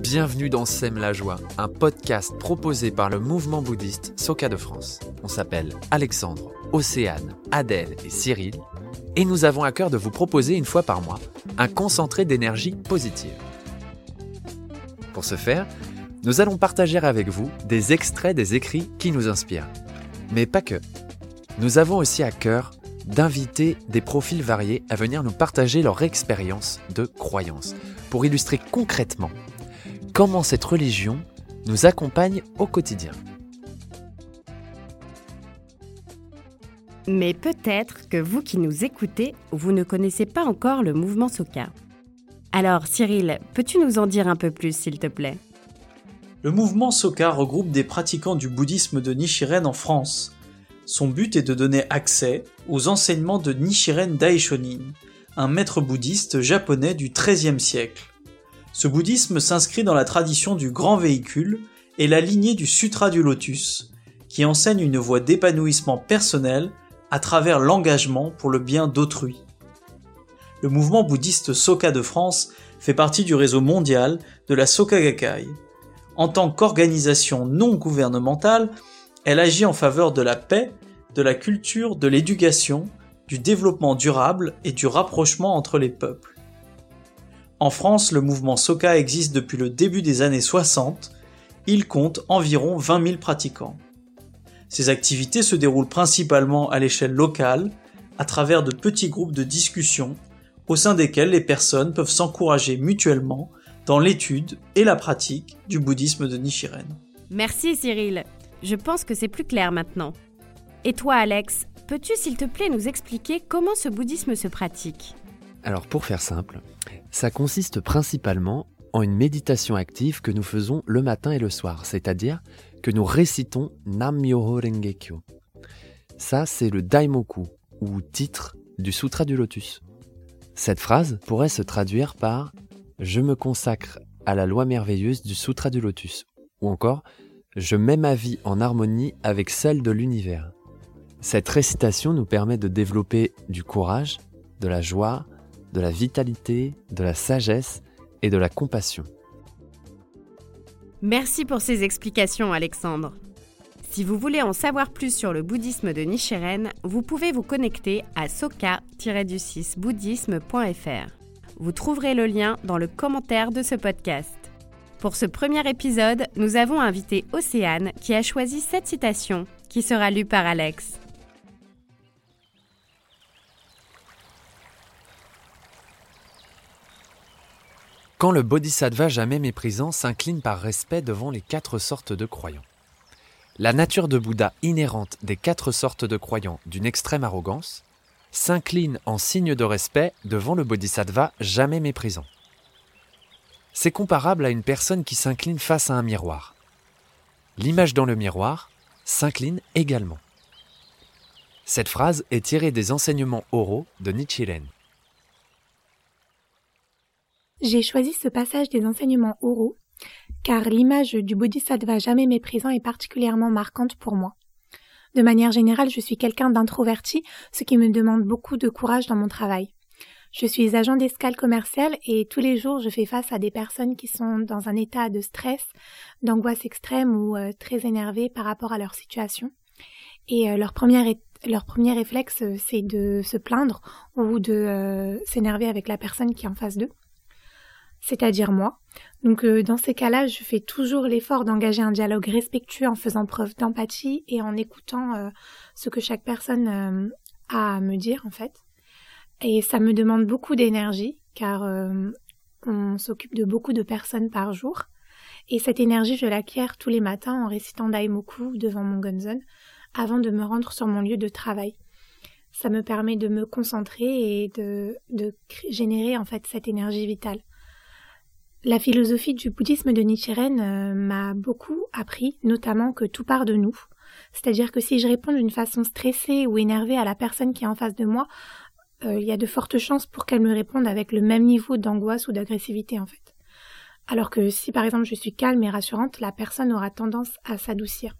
Bienvenue dans Sème la joie, un podcast proposé par le mouvement bouddhiste Soka de France. On s'appelle Alexandre, Océane, Adèle et Cyril, et nous avons à cœur de vous proposer une fois par mois un concentré d'énergie positive. Pour ce faire, nous allons partager avec vous des extraits des écrits qui nous inspirent. Mais pas que. Nous avons aussi à cœur d'inviter des profils variés à venir nous partager leur expérience de croyance, pour illustrer concrètement comment cette religion nous accompagne au quotidien. Mais peut-être que vous qui nous écoutez, vous ne connaissez pas encore le mouvement Soka. Alors Cyril, peux-tu nous en dire un peu plus s'il te plaît? Le mouvement Soka regroupe des pratiquants du bouddhisme de Nichiren en France. Son but est de donner accès aux enseignements de Nichiren Daishonin, un maître bouddhiste japonais du XIIIe siècle. Ce bouddhisme s'inscrit dans la tradition du grand véhicule et la lignée du Sutra du Lotus, qui enseigne une voie d'épanouissement personnel à travers l'engagement pour le bien d'autrui. Le mouvement bouddhiste Soka de France fait partie du réseau mondial de la Soka Gakkai. En tant qu'organisation non gouvernementale, elle agit en faveur de la paix, de la culture, de l'éducation, du développement durable et du rapprochement entre les peuples. En France, le mouvement Soka existe depuis le début des années 60. Il compte environ 20 000 pratiquants. Ces activités se déroulent principalement à l'échelle locale, à travers de petits groupes de discussion, au sein desquels les personnes peuvent s'encourager mutuellement dans l'étude et la pratique du bouddhisme de Nichiren. Merci Cyril. Je pense que c'est plus clair maintenant. Et toi Alex, peux-tu s'il te plaît nous expliquer comment ce bouddhisme se pratique? Alors pour faire simple, ça consiste principalement en une méditation active que nous faisons le matin et le soir, c'est-à-dire que nous récitons Nam Myoho Renge Kyo. Ça, c'est le Daimoku, ou titre du Sutra du Lotus. Cette phrase pourrait se traduire par Je me consacre à la loi merveilleuse du Sutra du Lotus, ou encore Je mets ma vie en harmonie avec celle de l'univers. Cette récitation nous permet de développer du courage, de la joie, de la vitalité, de la sagesse et de la compassion. Merci pour ces explications Alexandre. Si vous voulez en savoir plus sur le bouddhisme de Nichiren, vous pouvez vous connecter à soka-bouddhisme.fr. Vous trouverez le lien dans le commentaire de ce podcast. Pour ce premier épisode, nous avons invité Océane qui a choisi cette citation qui sera lue par Alex. Quand le bodhisattva jamais méprisant s'incline par respect devant les quatre sortes de croyants. La nature de Bouddha inhérente des quatre sortes de croyants d'une extrême arrogance s'incline en signe de respect devant le bodhisattva jamais méprisant. C'est comparable à une personne qui s'incline face à un miroir. L'image dans le miroir s'incline également. Cette phrase est tirée des enseignements oraux de Nichiren. J'ai choisi ce passage des enseignements oraux car l'image du bodhisattva jamais méprisant est particulièrement marquante pour moi. De manière générale, je suis quelqu'un d'introverti, ce qui me demande beaucoup de courage dans mon travail. Je suis agent d'escale commerciale et tous les jours je fais face à des personnes qui sont dans un état de stress, d'angoisse extrême ou euh, très énervées par rapport à leur situation. Et euh, leur, première leur premier réflexe, euh, c'est de se plaindre ou de s'énerver avec la personne qui est en face d'eux c'est-à-dire moi. Donc dans ces cas-là, je fais toujours l'effort d'engager un dialogue respectueux en faisant preuve d'empathie et en écoutant ce que chaque personne a à me dire en fait. Et ça me demande beaucoup d'énergie car on s'occupe de beaucoup de personnes par jour. Et cette énergie, je l'acquiers tous les matins en récitant Daimoku devant mon gonzon avant de me rendre sur mon lieu de travail. Ça me permet de me concentrer et de, de générer en fait cette énergie vitale. La philosophie du bouddhisme de Nichiren euh, m'a beaucoup appris, notamment que tout part de nous. C'est-à-dire que si je réponds d'une façon stressée ou énervée à la personne qui est en face de moi, euh, il y a de fortes chances pour qu'elle me réponde avec le même niveau d'angoisse ou d'agressivité en fait. Alors que si par exemple je suis calme et rassurante, la personne aura tendance à s'adoucir.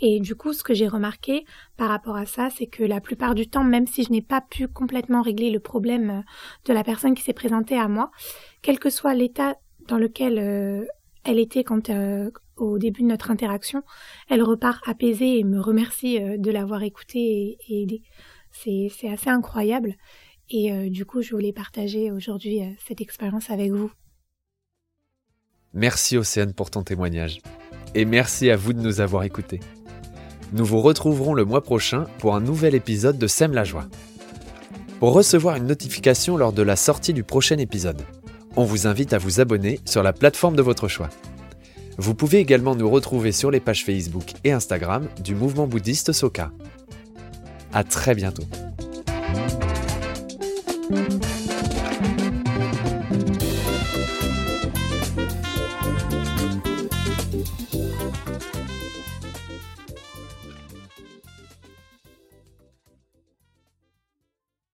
Et du coup, ce que j'ai remarqué par rapport à ça, c'est que la plupart du temps, même si je n'ai pas pu complètement régler le problème euh, de la personne qui s'est présentée à moi, quel que soit l'état dans lequel euh, elle était quand au début de notre interaction, elle repart apaisée et me remercie de l'avoir écoutée et, aidée. C'est, assez incroyable. Et du coup, je voulais partager aujourd'hui cette expérience avec vous. Merci Océane pour ton témoignage. Et merci à vous de nous avoir écoutés. Nous vous retrouverons le mois prochain pour un nouvel épisode de Sème la joie. Pour recevoir une notification lors de la sortie du prochain épisode, on vous invite à vous abonner sur la plateforme de votre choix. Vous pouvez également nous retrouver sur les pages Facebook et Instagram du mouvement bouddhiste Soka. À très bientôt.